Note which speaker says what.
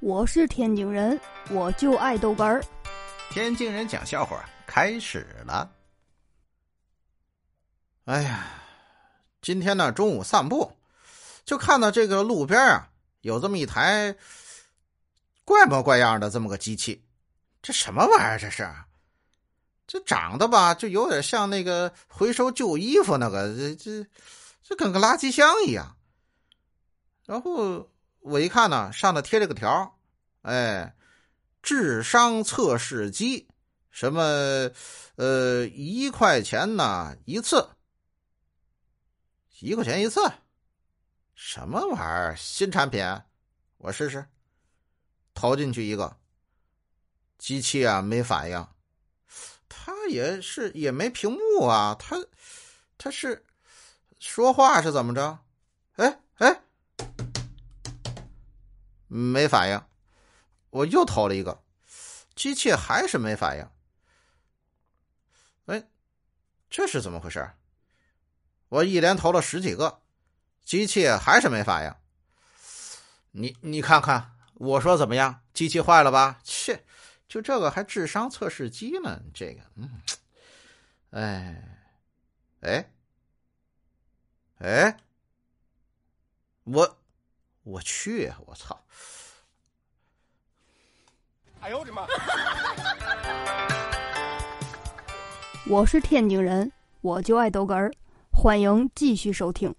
Speaker 1: 我是天津人，我就爱豆干儿。
Speaker 2: 天津人讲笑话开始了。哎呀，今天呢中午散步，就看到这个路边啊有这么一台怪模怪样的这么个机器，这什么玩意儿？这是？这长得吧就有点像那个回收旧衣服那个，这这这跟个垃圾箱一样。然后。我一看呢，上头贴着个条哎，智商测试机，什么呃，一块钱呢一次，一块钱一次，什么玩意儿？新产品，我试试，投进去一个，机器啊没反应，它也是也没屏幕啊，它它是说话是怎么着？哎哎。没反应，我又投了一个，机器还是没反应。哎，这是怎么回事？我一连投了十几个，机器还是没反应。你你看看，我说怎么样？机器坏了吧？切，就这个还智商测试机呢？这个，嗯，哎，哎，哎，我。我去！我操！哎呦我的妈！
Speaker 1: 我是天津人，我就爱逗哏儿，欢迎继续收听。